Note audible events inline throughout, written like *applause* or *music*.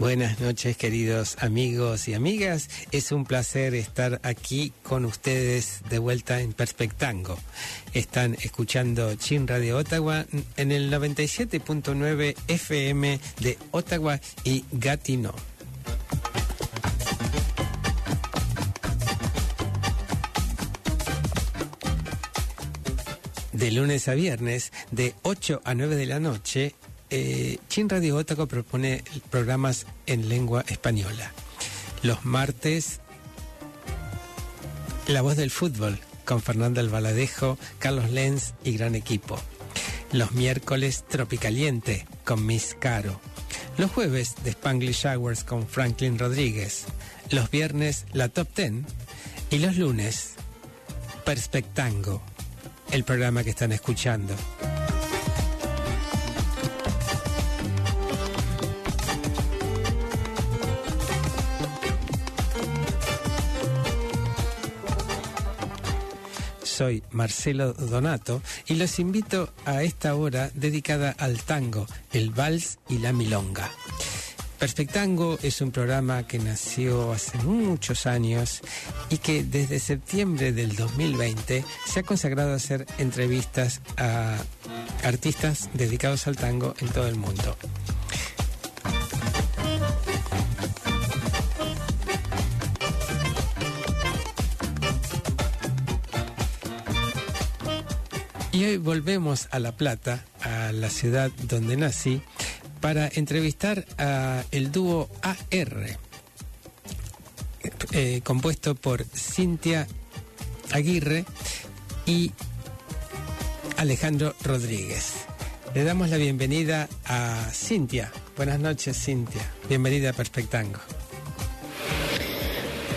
Buenas noches queridos amigos y amigas, es un placer estar aquí con ustedes de vuelta en Perspectango. Están escuchando Chin Radio Ottawa en el 97.9 FM de Ottawa y Gatineau. De lunes a viernes, de 8 a 9 de la noche, eh, Chin Radio Otago propone programas en lengua española. Los martes, La Voz del Fútbol, con Fernando Albaladejo, Carlos Lenz y gran equipo. Los miércoles, Tropicaliente, con Miss Caro. Los jueves, The Spanglish Hours, con Franklin Rodríguez. Los viernes, La Top Ten. Y los lunes, Perspectango, el programa que están escuchando. Soy Marcelo Donato y los invito a esta hora dedicada al tango, el vals y la milonga. Perspectango es un programa que nació hace muchos años y que desde septiembre del 2020 se ha consagrado a hacer entrevistas a artistas dedicados al tango en todo el mundo. Y hoy volvemos a La Plata, a la ciudad donde nací, para entrevistar a el dúo AR, eh, compuesto por Cintia Aguirre y Alejandro Rodríguez. Le damos la bienvenida a Cintia. Buenas noches, Cintia. Bienvenida a Perspectango.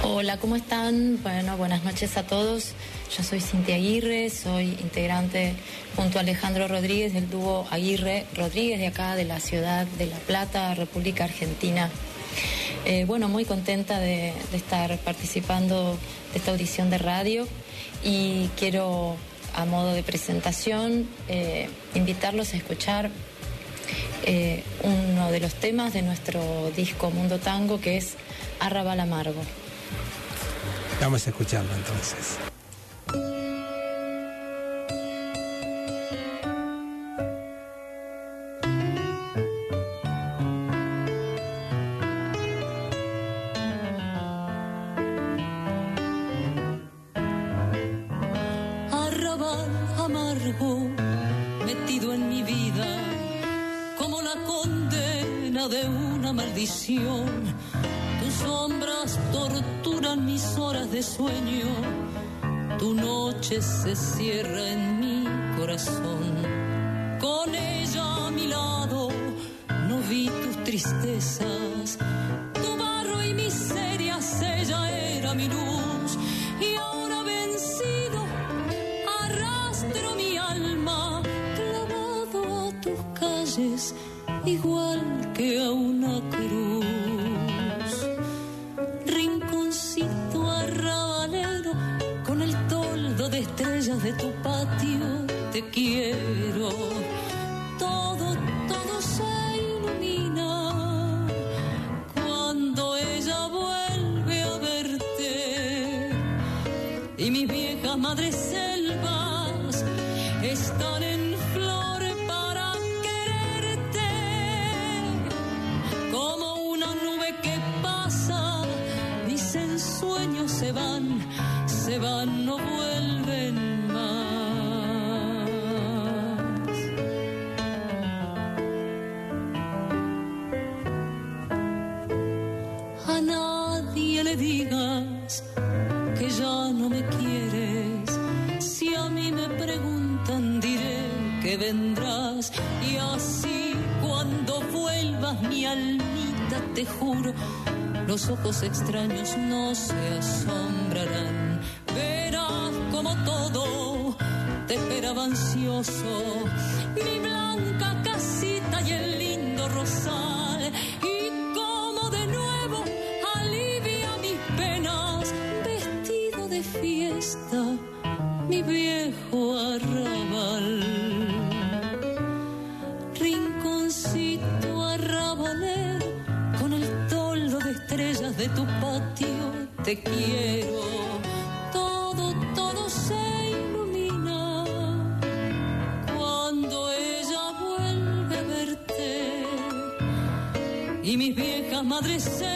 Hola, ¿cómo están? Bueno, buenas noches a todos. Yo soy Cintia Aguirre, soy integrante junto a Alejandro Rodríguez del dúo Aguirre Rodríguez de acá, de la ciudad de La Plata, República Argentina. Eh, bueno, muy contenta de, estar participando de esta audición de radio y quiero, a modo de presentación, eh, invitarlos a escuchar eh, uno de los temas de nuestro disco Mundo Tango que es Arrabal Amargo. Vamos a escucharlo entonces. Maldición. Tus sombras torturan mis horas de sueño. Tu noche se cierra en mi corazón. Con ella a mi lado no vi tus tristezas. Que ya no me quieres. Si a mí me preguntan, diré que vendrás. Y así, cuando vuelvas, mi almita, te juro, los ojos extraños no se asombrarán. Verás como todo te esperaba ansioso. Mi blanca casita y el lindo rosal. Mi viejo arrabal. Rinconcito arrabalero, con el toldo de estrellas de tu patio, te quiero. Todo, todo se ilumina cuando ella vuelve a verte y mis viejas madres selvas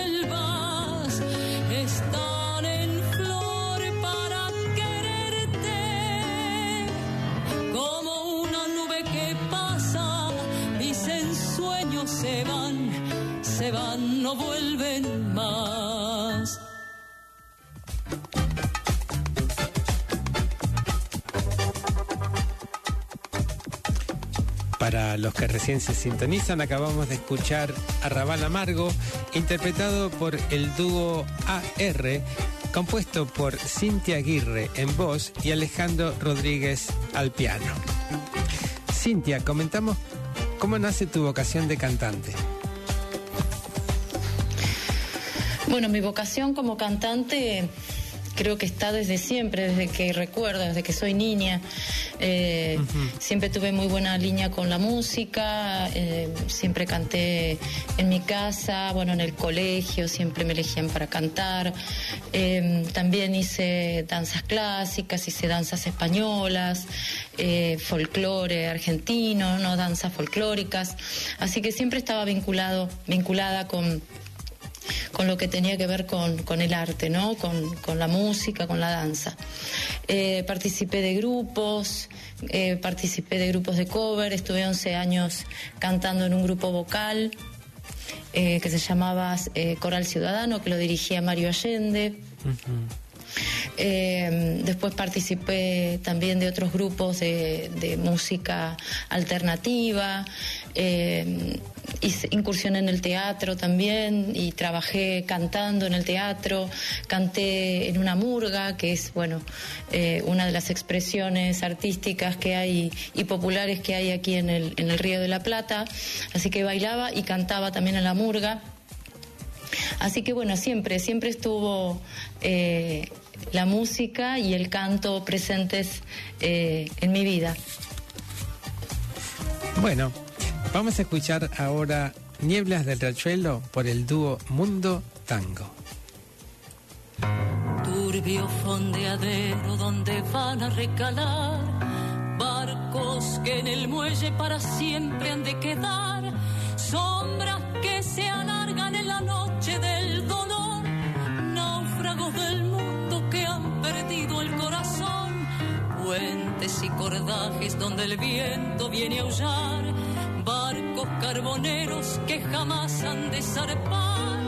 Los que recién se sintonizan, acabamos de escuchar Arrabal Amargo, interpretado por el dúo AR, compuesto por Cintia Aguirre en voz y Alejandro Rodríguez al piano. Cintia, comentamos cómo nace tu vocación de cantante. Bueno, mi vocación como cantante creo que está desde siempre, desde que recuerdo, desde que soy niña. Eh, Siempre tuve muy buena línea con la música, eh, siempre canté en mi casa, bueno, en el colegio, siempre me elegían para cantar. Eh, también hice danzas clásicas, hice danzas españolas, folclore argentino, no danzas folclóricas. Así que siempre estaba vinculado, vinculada con con lo que tenía que ver con, con el arte, ¿no? Con, con, la música, con la danza. Eh, participé de grupos, eh, participé de grupos de cover, estuve 11 años cantando en un grupo vocal eh, que se llamaba Coral Ciudadano, que lo dirigía Mario Allende. Eh, después participé también de otros grupos de, de música alternativa, eh, hice incursión en el teatro también y trabajé cantando en el teatro, canté en una murga, que es bueno eh, una de las expresiones artísticas que hay y populares que hay aquí en el, en el Río de la Plata, así que bailaba y cantaba también en la murga. Así que bueno, siempre, siempre estuvo eh, la música y el canto presentes eh, en mi vida. Bueno, vamos a escuchar ahora Nieblas del Riachuelo por el dúo Mundo Tango. Turbio fondeadero donde van a recalar barcos que en el muelle para siempre han de quedar, sombras que se alargan en la noche del dolor, náufragos del mundo que han perdido el corazón, puentes y cordajes donde el viento viene a aullar, carboneros que jamás han de zarpar,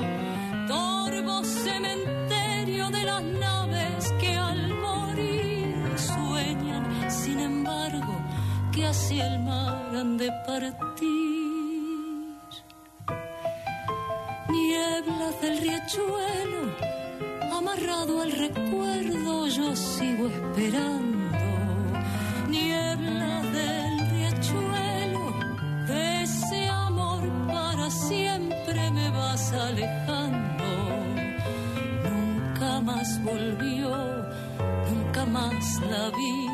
torvo cementerio de las naves que al morir sueñan, sin embargo, que hacia el mar han de partir. Nieblas del riachuelo, amarrado al recuerdo, yo sigo esperando. La vi,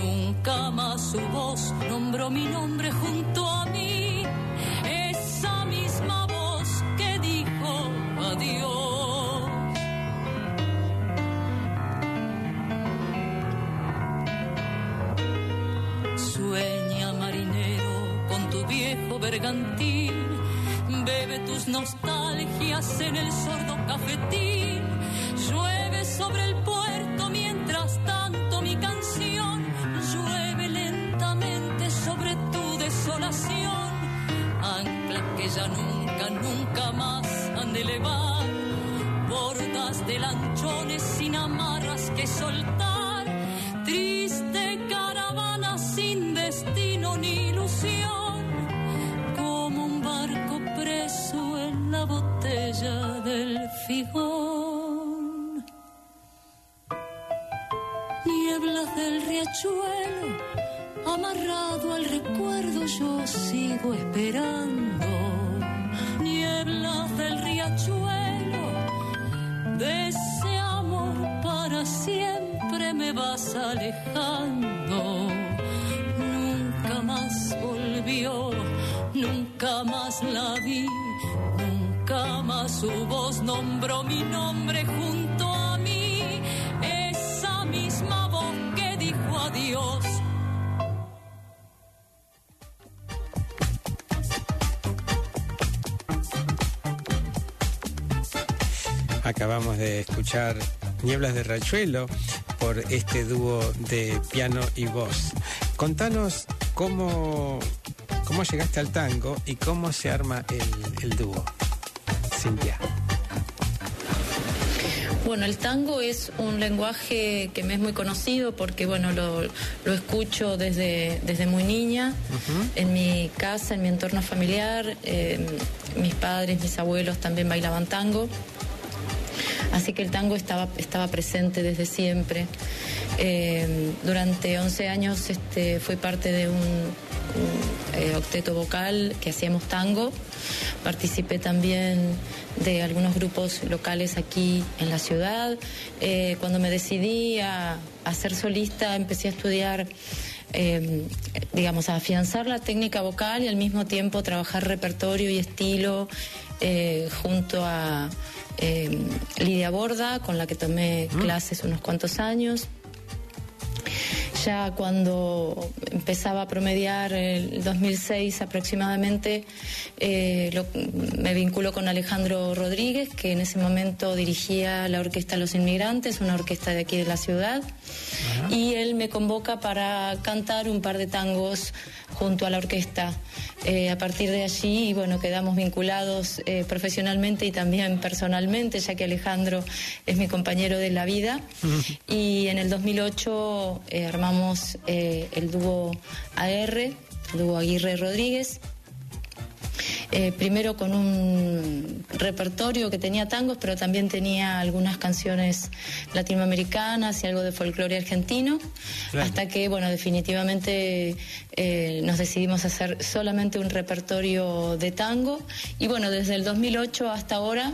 nunca más su voz nombró mi nombre junto a mí. Esa misma voz que dijo adiós. Sueña marinero con tu viejo bergantín, bebe tus nostalgias en el sordo de lanchones sin amarras soltar. Triste caravana sin destino ni ilusión, como un barco preso en la botella del figón. Nieblas del riachuelo, amarrado al recuerdo, yo sigo esperando. Nieblas del riachuelo, de ese amor para siempre me vas alejando. Nunca más volvió, nunca más la vi, nunca más su voz nombró mi nombre junto Acabamos de escuchar Nieblas de Rachuelo por este dúo de piano y voz. Contanos cómo, cómo llegaste al tango y cómo se arma el, el dúo. Cintia. Bueno, el tango es un lenguaje que me es muy conocido porque, bueno, lo, lo escucho desde, desde muy niña, en mi casa, en mi entorno familiar. eh, mis padres, mis abuelos también bailaban tango. Así que el tango estaba, estaba presente desde siempre. Eh, durante 11 años este, fui parte de un, eh, octeto vocal que hacíamos tango. Participé también de algunos grupos locales aquí en la ciudad. Eh, cuando me decidí a, ser solista, empecé a estudiar eh, digamos, a afianzar la técnica vocal y al mismo tiempo trabajar repertorio y estilo junto a eh, Lidia Borda, con la que tomé clases unos cuantos años. Ya cuando empezaba a promediar el 2006 aproximadamente, eh, lo- me vinculo con Alejandro Rodríguez, que en ese momento dirigía la Orquesta Los Inmigrantes, una orquesta de aquí de la ciudad, y él me convoca para cantar un par de tangos junto a la orquesta. Eh, a partir de allí, bueno, quedamos vinculados eh, profesionalmente y también personalmente, ya que Alejandro es mi compañero de la vida. Y en el 2008 eh, armamos eh, el dúo AR, el dúo Aguirre Rodríguez. Eh, primero con un repertorio que tenía tangos, pero también tenía algunas canciones latinoamericanas y algo de folclore argentino, Claro. hasta que, bueno, definitivamente eh, nos decidimos hacer solamente un repertorio de tango. Y bueno, desde el 2008 hasta ahora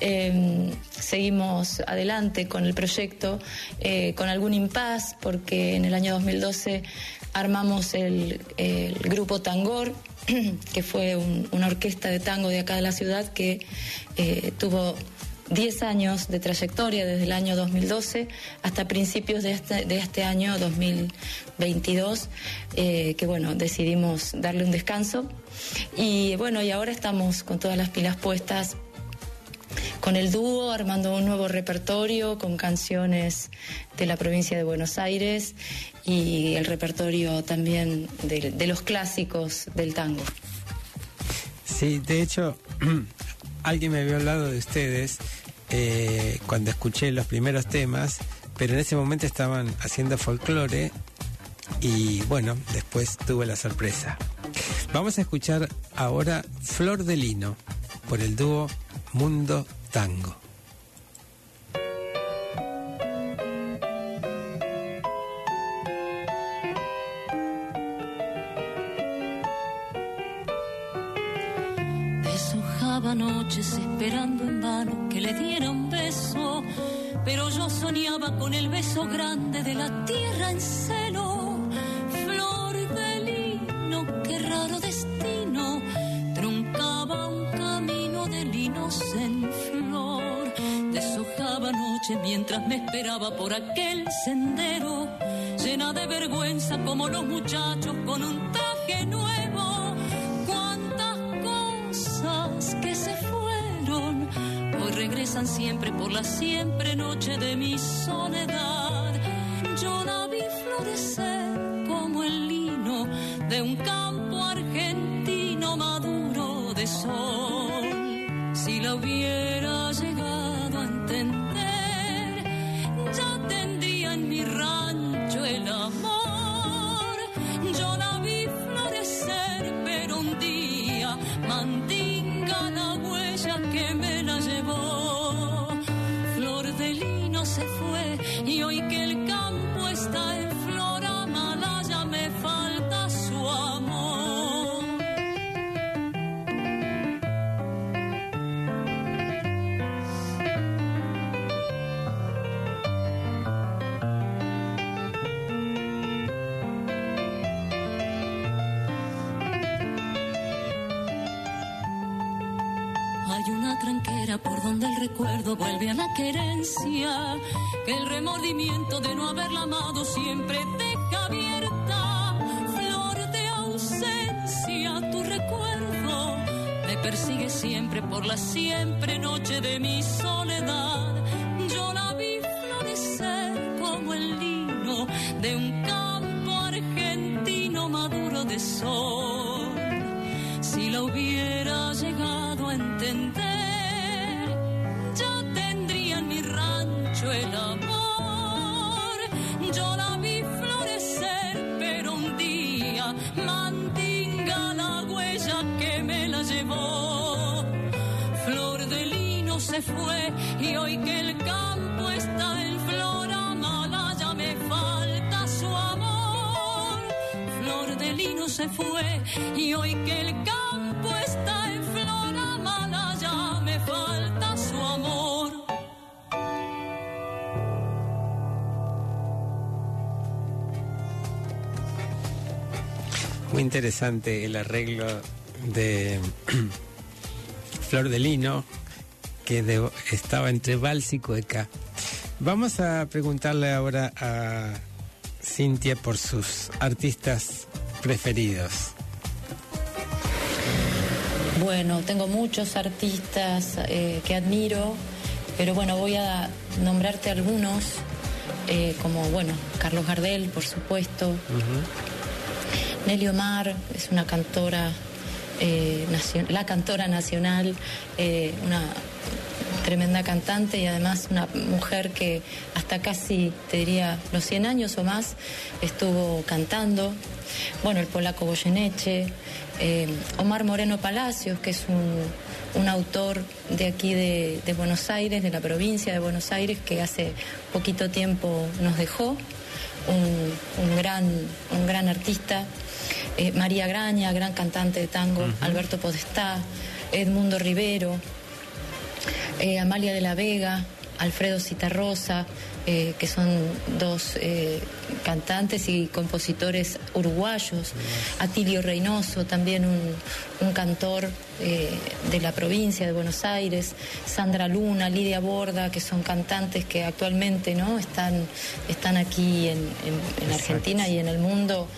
eh, seguimos adelante con el proyecto, eh, con algún impas, porque en el año 2012 armamos el, grupo Tangor, *clears throat* que fue un- una orquesta de tango de acá de la ciudad que eh, tuvo 10 años de trayectoria desde el año 2012 hasta principios de este, este año 2022, eh, que bueno, decidimos darle un descanso. Y bueno, y ahora estamos con todas las pilas puestas con el dúo, armando un nuevo repertorio con canciones de la provincia de Buenos Aires y el repertorio también de, los clásicos del tango. Sí, de hecho, *clears throat* alguien me había hablado de ustedes eh, cuando escuché los primeros temas, pero en ese momento estaban haciendo folclore y bueno, después tuve la sorpresa. Vamos a escuchar ahora Flor de Lino por el dúo Mundo Tango. Deshojaba noches esperando en vano que le diera un beso, pero yo soñaba con el beso grande de la tierra en celo. Flor de lino, qué raro destino, mientras me esperaba por aquel sendero, llena de vergüenza como los muchachos con un traje nuevo. Cuántas cosas que se fueron hoy regresan siempre por la siempre noche de mi soledad. Yo la vi florecer como el lino de un campo argentino maduro de sol. Si la hubiera vuelve a la querencia, que el remordimiento de no haberla amado siempre deja abierta. Flor de ausencia, tu recuerdo me persigue siempre por la siempre noche Muy interesante el arreglo de *clears throat* Flor de Lino, que de- estaba entre vals y cueca. Vamos a preguntarle ahora a Cintia por sus artistas preferidos. Bueno, tengo muchos artistas eh, que admiro, pero bueno, voy a nombrarte algunos, eh, como, bueno, Carlos Gardel, por supuesto. Nelly Omar es una cantora, eh, la cantora nacional, eh, una tremenda cantante y además una mujer que hasta casi, te diría, los 100 años o más estuvo cantando. Bueno, el polaco Goyeneche, eh, Omar Moreno Palacios, que es un, un autor de aquí de, de Buenos Aires, de la provincia de Buenos Aires, que hace poquito tiempo nos dejó, un, un gran, un gran artista. Eh, María Graña, gran cantante de tango, Alberto Podestá, Edmundo Rivero, eh, Amalia de la Vega, Alfredo Citarrosa, eh, que son dos eh, cantantes y compositores uruguayos, Atilio Reynoso, también un, un cantor eh, de la provincia de Buenos Aires, Sandra Luna, Lidia Borda, que son cantantes que actualmente no están, están aquí en, en- en Argentina y en el mundo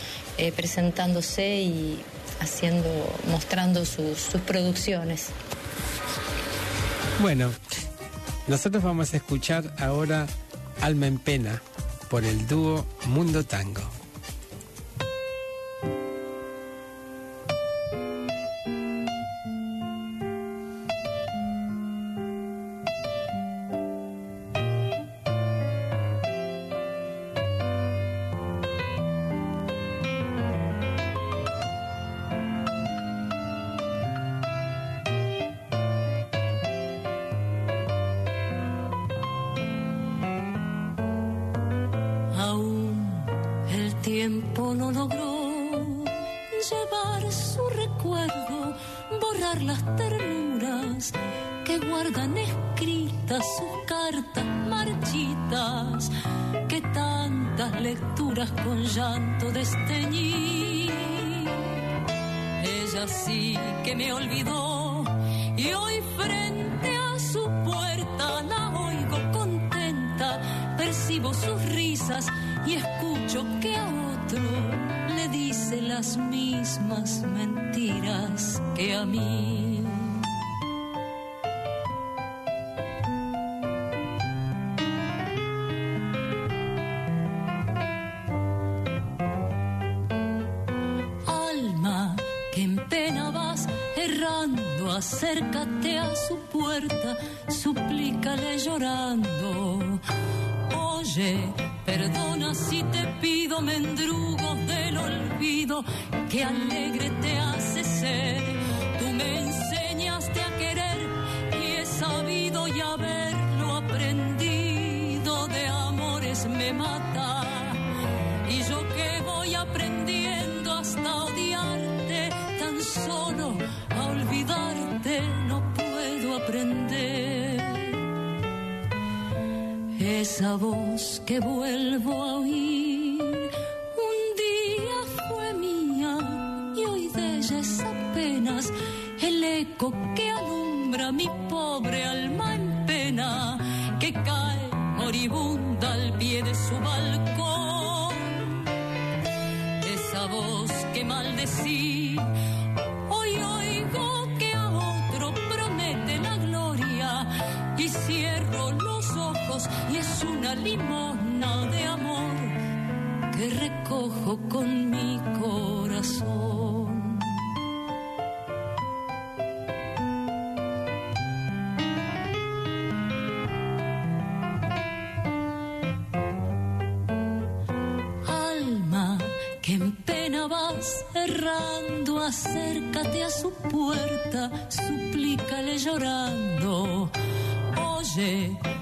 presentándose y haciendo, mostrando sus- sus producciones. Bueno, nosotros vamos a escuchar ahora Alma en Pena por el dúo Mundo Tango. Llorando. Oye, perdona si te pido mendrugos del olvido, que alegre te hace ser. Tú me enseñaste a querer y he sabido y haberlo aprendido amores me mata. Esa voz que vuelvo a oír, un día fue mía y hoy de ella es apenas el eco que alumbra mi pobre alma en pena, que cae moribunda al pie de su balcón. Esa voz que maldecí, es una limona de amor que recojo con mi corazón. Alma que en pena vas errando, acércate a su puerta, suplícale llorando.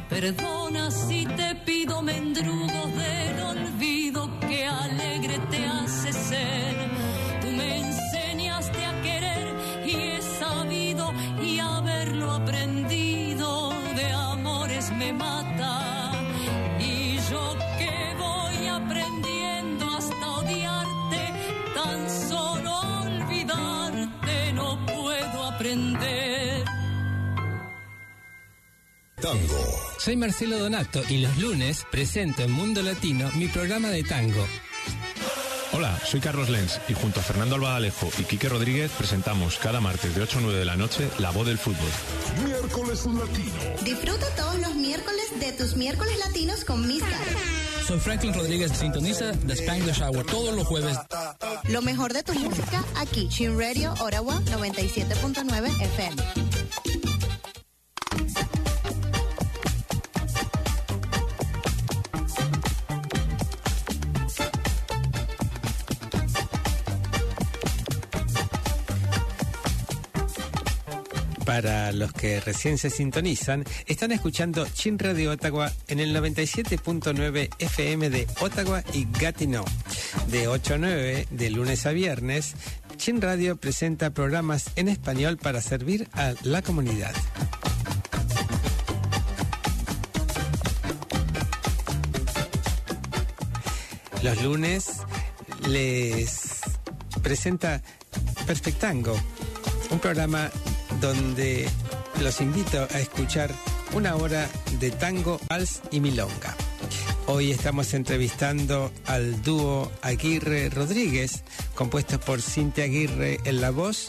Perdona si te pido mendrugos del olvido que alegre te hace ser. Tú me enseñaste a querer y he sabido y haberlo aprendido de amores me mata. Soy Marcelo Donato y los lunes presento en Mundo Latino mi programa de tango. Hola, soy Carlos Lenz y junto a Fernando Albadalejo y Quique Rodríguez presentamos cada martes de 8 a 9 de la noche La Voz del Fútbol. Miércoles Latino. Disfruta todos los miércoles de tus miércoles latinos con Carol. Soy Franklin Rodríguez, sintoniza The Spanglish Hour todos los jueves. Lo mejor de tu música aquí, Chin Radio, Orawa 97.9 FM. Para los que recién se sintonizan, están escuchando Chin Radio Ottawa en el 97.9 FM de Ottawa y Gatineau. De 8 a 9, de lunes a viernes, Chin Radio presenta programas en español para servir a la comunidad. Los lunes les presenta Perfectango, un programa donde los invito a escuchar una hora de tango, vals y milonga. Hoy estamos entrevistando al dúo Aguirre Rodríguez, compuesto por Cintia Aguirre en la voz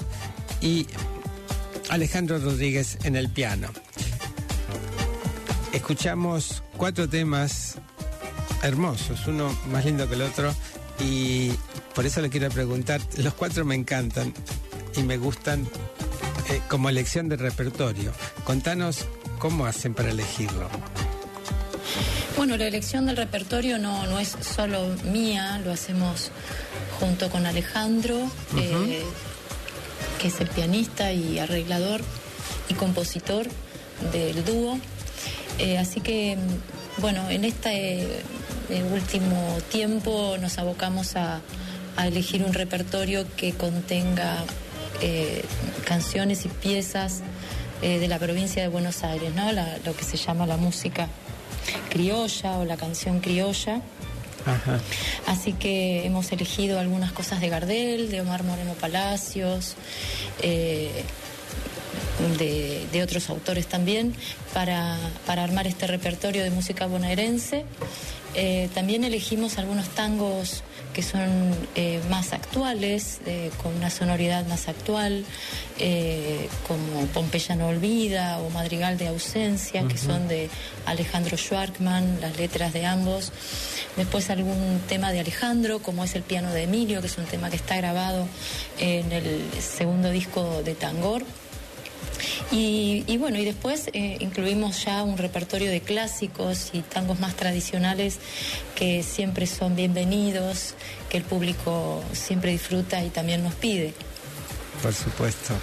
y Alejandro Rodríguez en el piano. Escuchamos cuatro temas hermosos, uno más lindo que el otro, y por eso le quiero preguntar, los cuatro me encantan y me gustan eh, como elección de repertorio. Contanos cómo hacen para elegirlo. Bueno, la elección del repertorio no, no es solo mía, lo hacemos junto con Alejandro, eh, que es el pianista y arreglador y compositor del dúo. Eh, así que, bueno, en este eh, último tiempo nos abocamos a, a elegir un repertorio que contenga eh, canciones y piezas eh, de la provincia de Buenos Aires, ¿no? La- lo que se llama la música criolla o la canción criolla. Ajá. Así que hemos elegido algunas cosas de Gardel, de Omar Moreno Palacios, eh, de, de otros autores también, para, para armar este repertorio de música bonaerense. Eh, también elegimos algunos tangos que son eh, más actuales, eh, con una sonoridad más actual, eh, como Pompeya no olvida o Madrigal de ausencia, que son de Alejandro Schwarkman, las letras de ambos. Después algún tema de Alejandro, como es el piano de Emilio, que es un tema que está grabado en el segundo disco de Tangor. Y, y bueno, y después eh, incluimos ya un repertorio de clásicos y tangos más tradicionales que siempre son bienvenidos, que el público siempre disfruta y también nos pide. Por supuesto.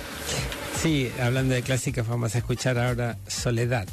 Sí, hablando de clásicos, vamos a escuchar ahora Soledad.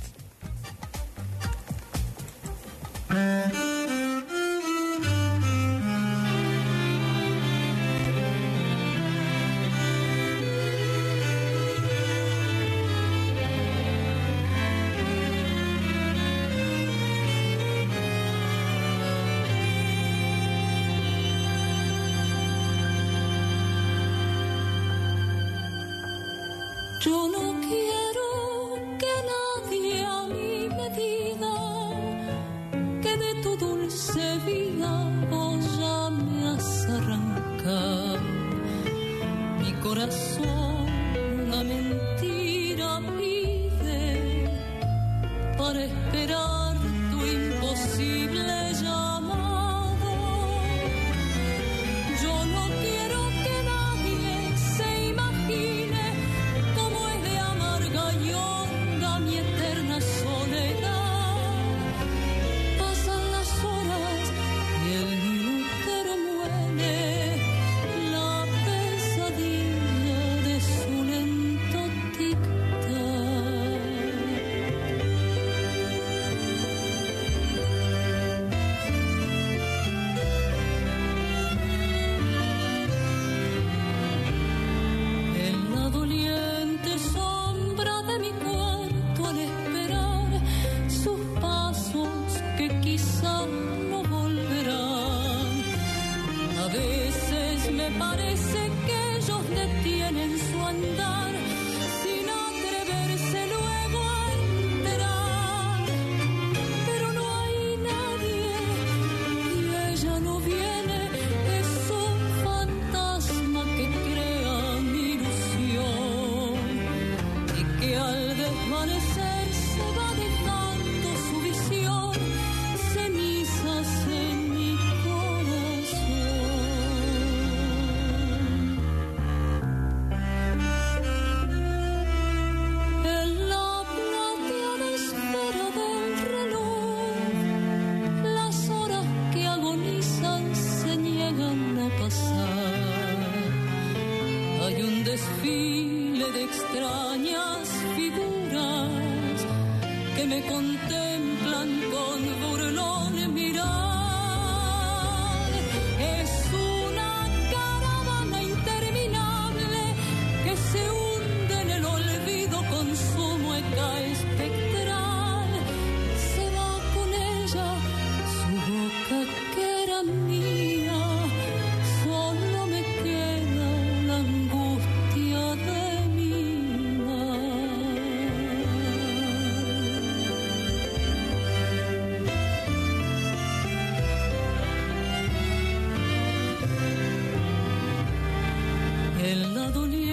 En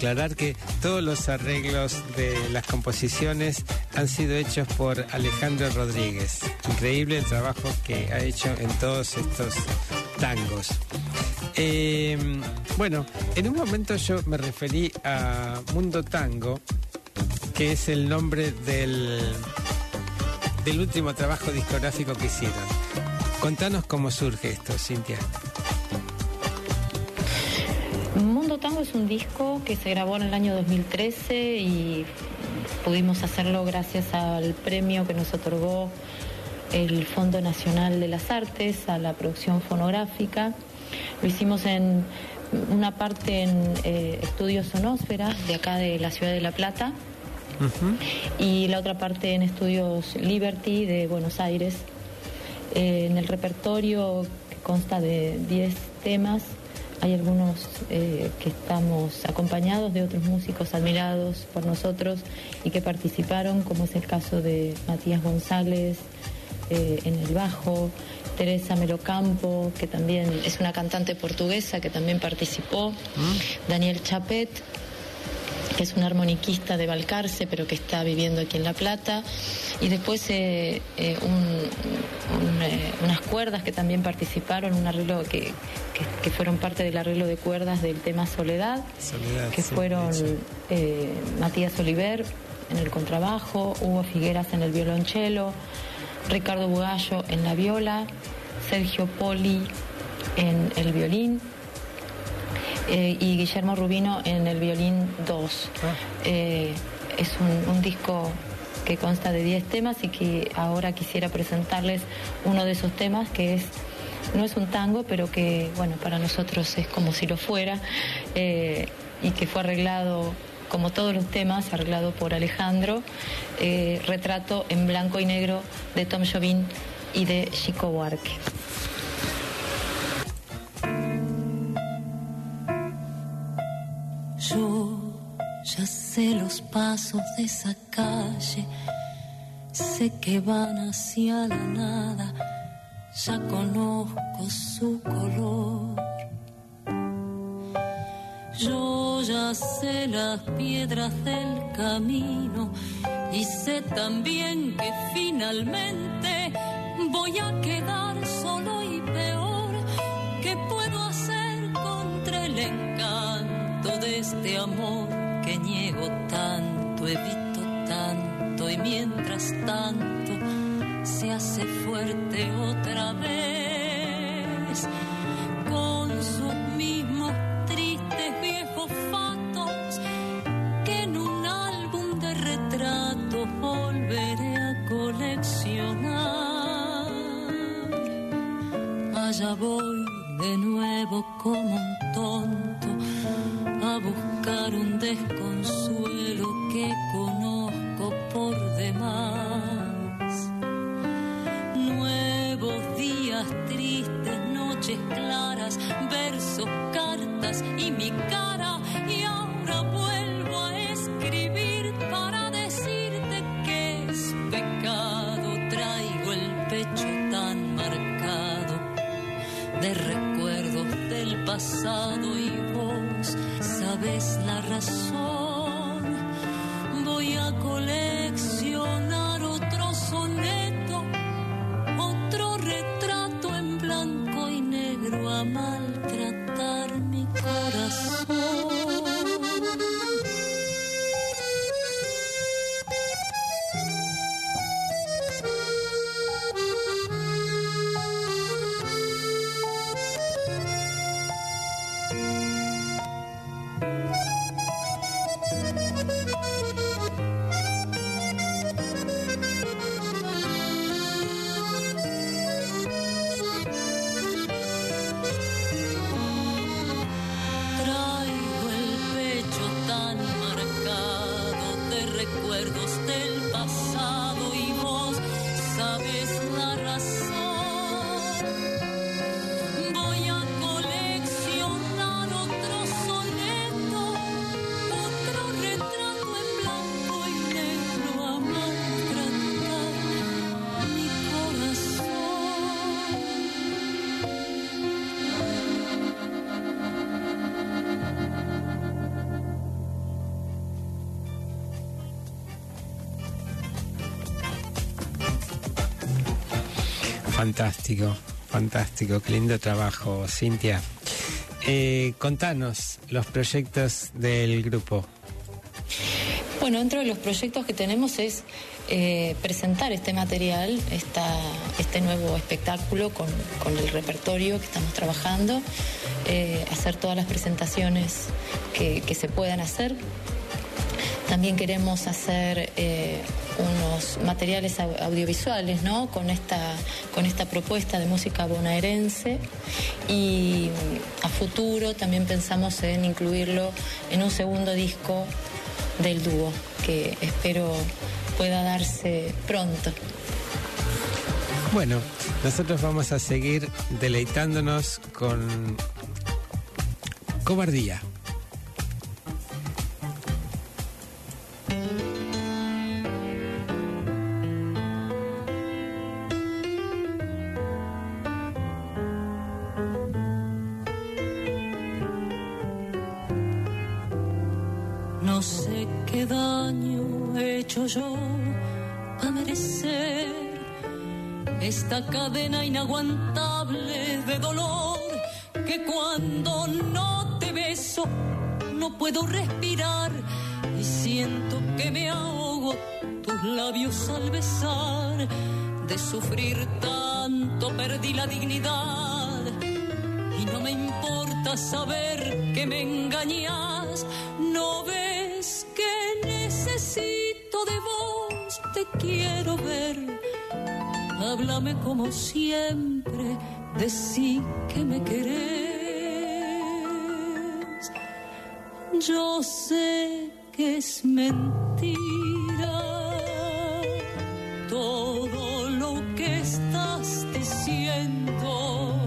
aclarar que todos los arreglos de las composiciones han sido hechos por Alejandro Rodríguez. Increíble el trabajo que ha hecho en todos estos tangos. Eh, bueno, en un momento yo me referí a Mundo Tango, que es el nombre del, del último trabajo discográfico que hicieron. Contanos cómo surge esto, Cintia. Es un disco que se grabó en el año 2013 y pudimos hacerlo gracias al premio que nos otorgó el Fondo Nacional de las Artes a la producción fonográfica. Lo hicimos en una parte en eh, Estudios Sonósfera de acá de la ciudad de La Plata y la otra parte en Estudios Liberty de Buenos Aires. Eh, en el repertorio que consta de 10 temas hay algunos eh, que estamos acompañados de otros músicos admirados por nosotros y que participaron, como es el caso de Matías González eh, en el bajo, Teresa Melocampo, que también es una cantante portuguesa que también participó, Daniel Chapet, que es un armoniquista de Balcarce, pero que está viviendo aquí en La Plata. Y después eh, eh, unas cuerdas que también participaron, un arreglo que, fueron parte del arreglo de cuerdas del tema Soledad, que fueron Matías Oliver en el contrabajo, Hugo Figueras en el violonchelo, Ricardo Bugallo en la viola, Sergio Poli en el violín eh, y Guillermo Rubino en el violín 2. Ah. Eh, es un, disco que consta de 10 temas y que ahora quisiera presentarles uno de esos temas que es no es un tango, pero que bueno para nosotros es como si lo fuera eh, y que fue arreglado como todos los temas, arreglado por Alejandro, retrato en blanco y negro de Tom Jobim y de Chico Buarque. Yo ya sé los pasos de esa calle, sé que van hacia la nada, ya conozco su color. Yo ya sé las piedras del camino. Y sé también que finalmente voy a quedar este amor que niego tanto, evito tanto y mientras tanto se hace fuerte otra vez. Con sus maltratar Fantástico, fantástico, qué lindo trabajo, Cintia. Eh, contanos los proyectos del grupo. Bueno, dentro de los proyectos que tenemos es eh, presentar este material, este nuevo espectáculo con, el repertorio que estamos trabajando, eh, hacer todas las presentaciones que, se puedan hacer. También queremos hacer unos materiales audiovisuales, ¿no? Con esta, con esta propuesta de música bonaerense y a futuro también pensamos en incluirlo en un segundo disco del dúo que espero pueda darse pronto. Bueno, nosotros vamos a seguir deleitándonos con Cobardía. Como siempre decí que me querés. Yo sé que es mentira todo lo que estás diciendo,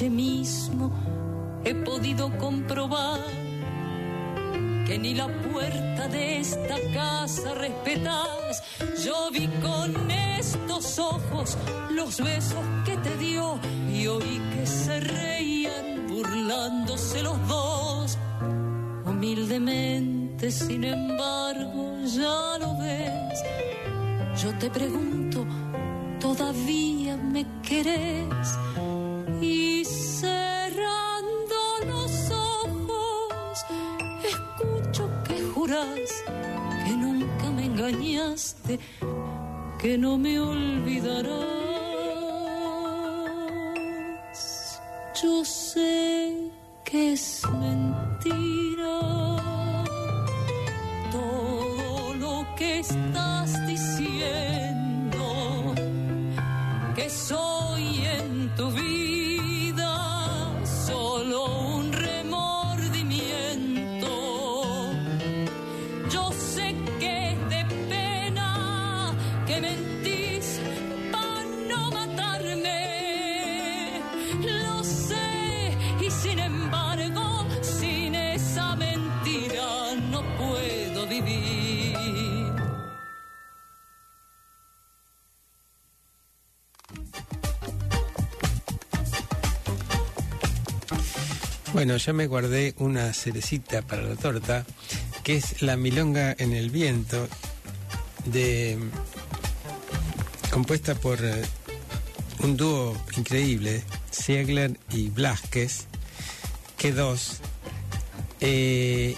Anoche mismo he podido comprobar que ni la puerta de esta casa respetás. Yo vi con estos ojos los besos que te dio y oí que se reían burlándose los dos. Humildemente, sin embargo, ya lo ves. Yo te pregunto, ¿todavía me querés? Que no me olvidarás. Bueno, yo me guardé una cerecita para la torta, que es la milonga en el viento, compuesta por eh, un dúo increíble, Siegler y Blasquez, que dos. Eh,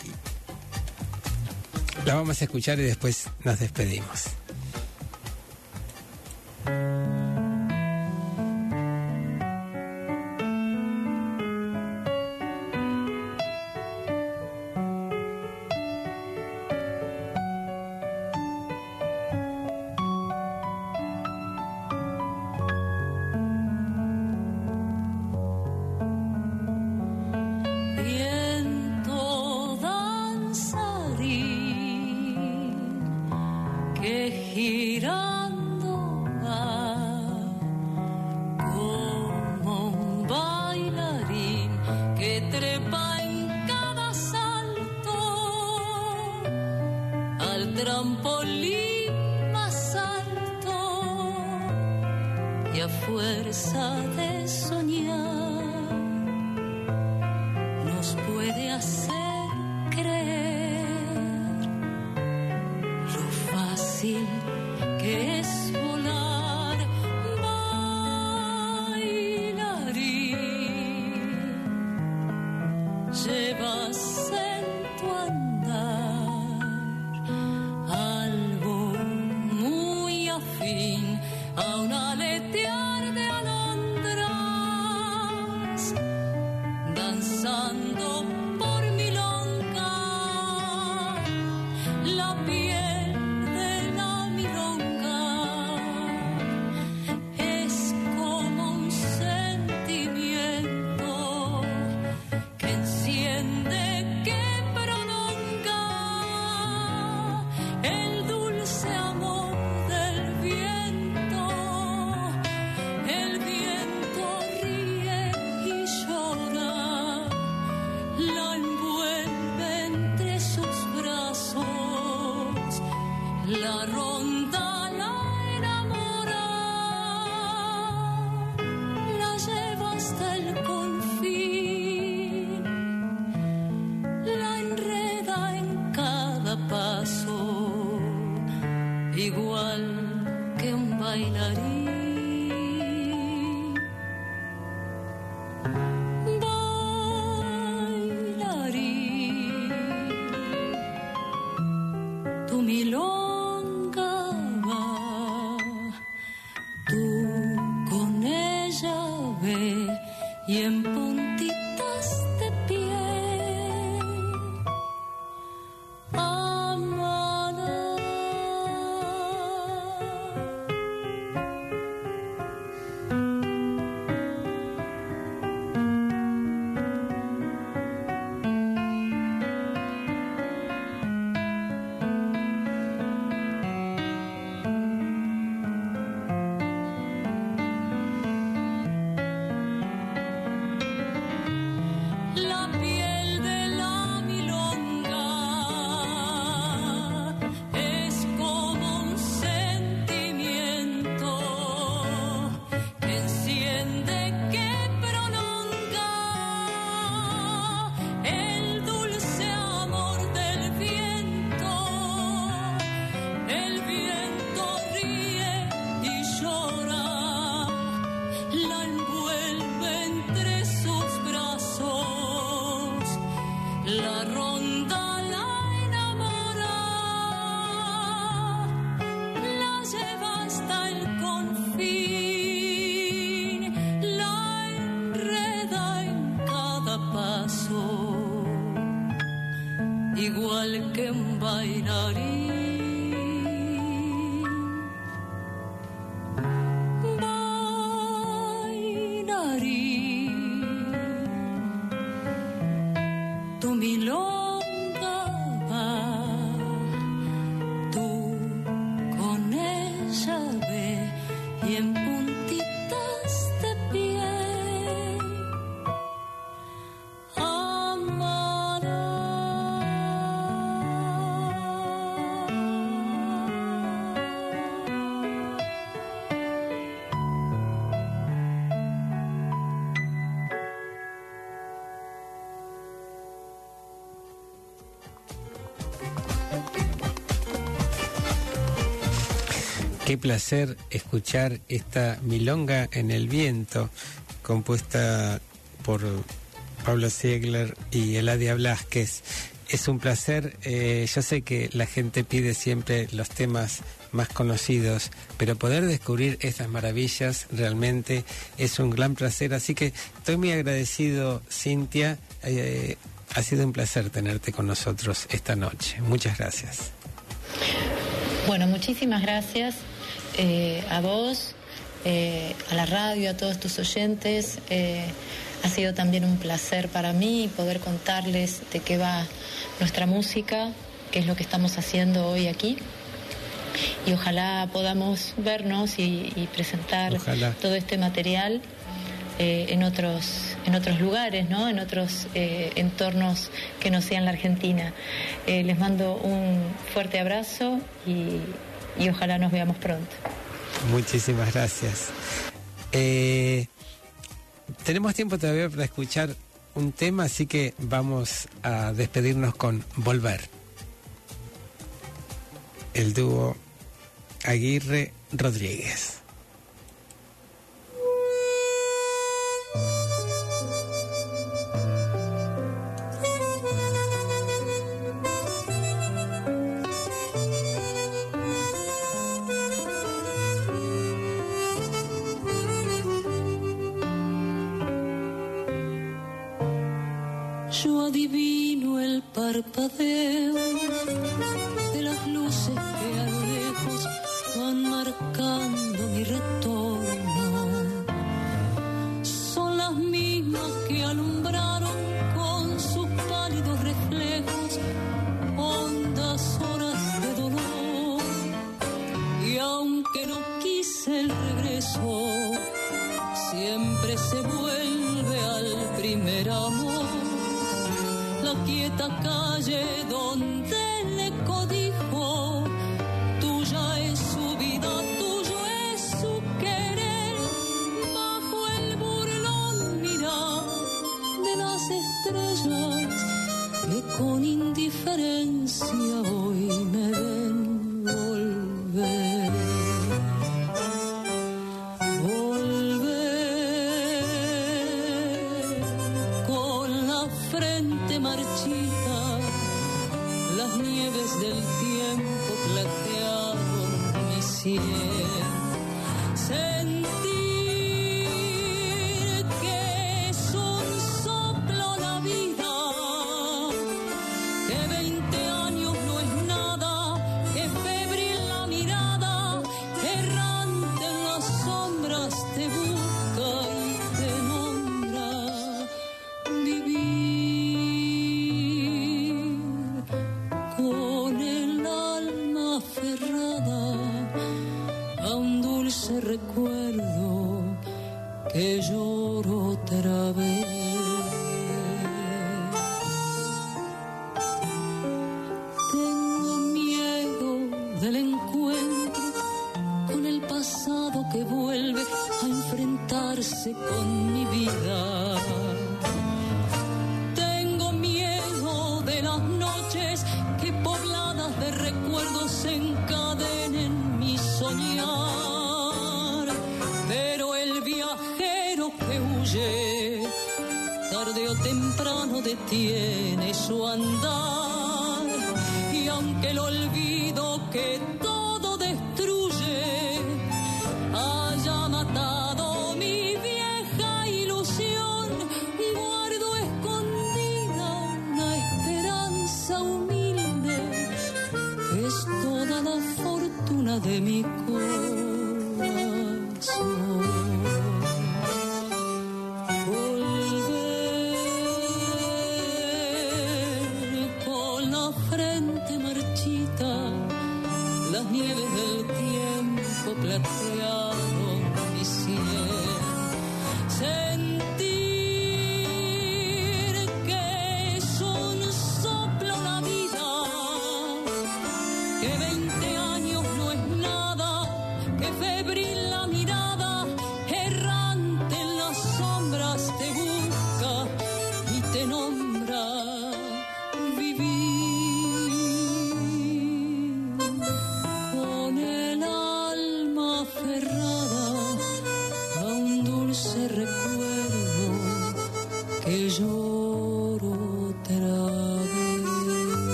la vamos a escuchar y después nos despedimos. Qué placer escuchar esta milonga en el viento, compuesta por Pablo Ziegler y Eladia Blasquez. Es un placer, eh, yo sé que la gente pide siempre los temas más conocidos, pero poder descubrir estas maravillas realmente es un gran placer. Así que estoy muy agradecido, Cintia. eh, ha sido un placer tenerte con nosotros esta noche. Muchas gracias. Bueno, muchísimas gracias eh, a vos, eh, a la radio, a todos tus oyentes. Eh, ha sido también un placer para mí poder contarles de qué va nuestra música, qué es lo que estamos haciendo hoy aquí. Y ojalá podamos vernos y, y presentar Ojalá. todo este material eh, en otros en otros lugares, ¿no? En otros entornos que no sean la Argentina. Les mando un fuerte abrazo y, y ojalá nos veamos pronto. Muchísimas gracias. Eh, tenemos tiempo todavía para escuchar un tema, así que vamos a despedirnos con Volver. El dúo Aguirre Rodríguez. El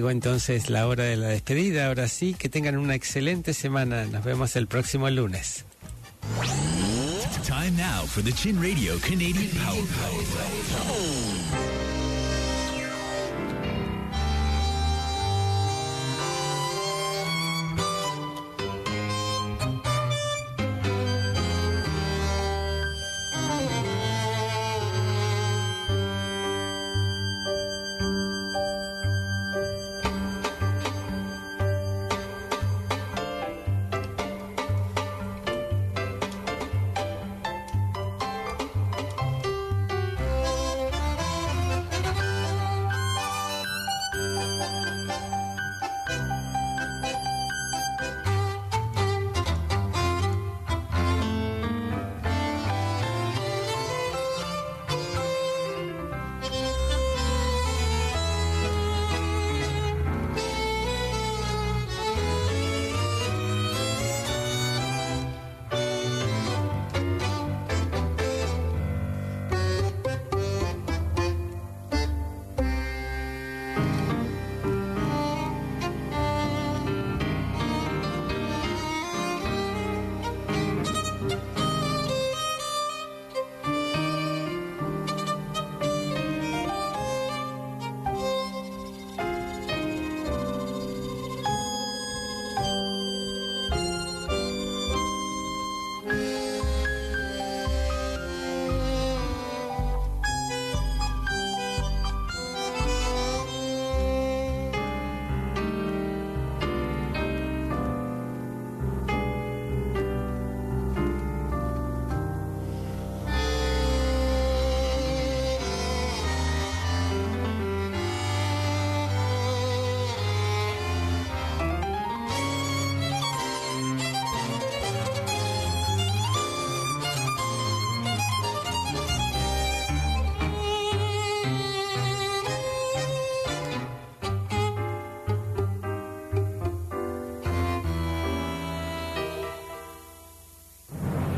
Llegó entonces la hora de la despedida. Ahora sí, que tengan una excelente semana. Nos vemos el próximo lunes.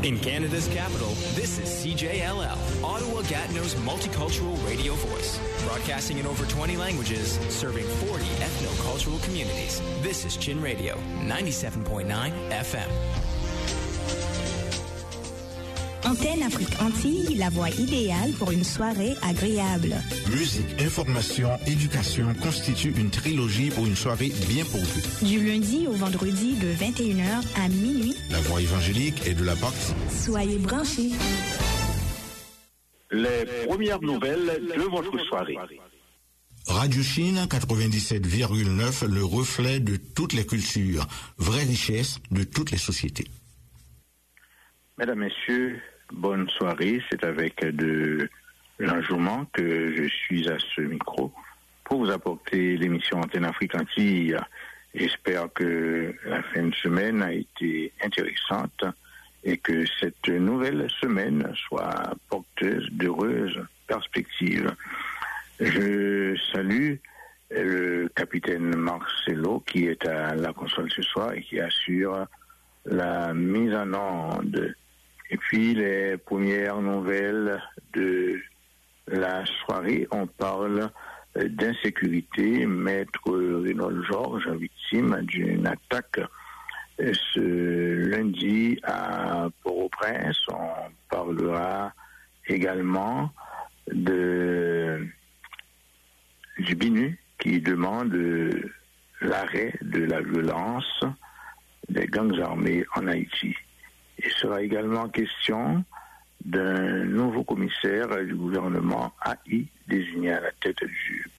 In Canada's capital, this is CJLL, Ottawa Gatineau's multicultural radio voice. Broadcasting in over 20 languages, serving 40 ethno-cultural communities. This is Chin Radio, 97.9 FM. Antenne Afrique Antilles, la voix idéale pour une soirée agréable. Musique, information, éducation constituent une trilogie pour une soirée bien posée. Du lundi au vendredi de 21h à minuit, La voix évangélique et de la boxe. soyez branchés. Les premières nouvelles de votre soirée. Radio Chine 97,9, le reflet de toutes les cultures, vraie richesse de toutes les sociétés. Mesdames, Messieurs, bonne soirée. C'est avec de l'enjouement que je suis à ce micro pour vous apporter l'émission Antenne Afrique Antilles. J'espère que la fin de semaine a été intéressante et que cette nouvelle semaine soit porteuse d'heureuses perspectives. Je salue le capitaine Marcelo qui est à la console ce soir et qui assure la mise en onde. Et puis les premières nouvelles de la soirée, on parle d'insécurité. Maître Renaud Georges, victime d'une attaque euh, ce lundi à Port-au-Prince. On parlera également de, du BINU qui demande l'arrêt de la violence des gangs armés en Haïti. Il sera également question d'un nouveau commissaire du gouvernement AI désigné à la tête du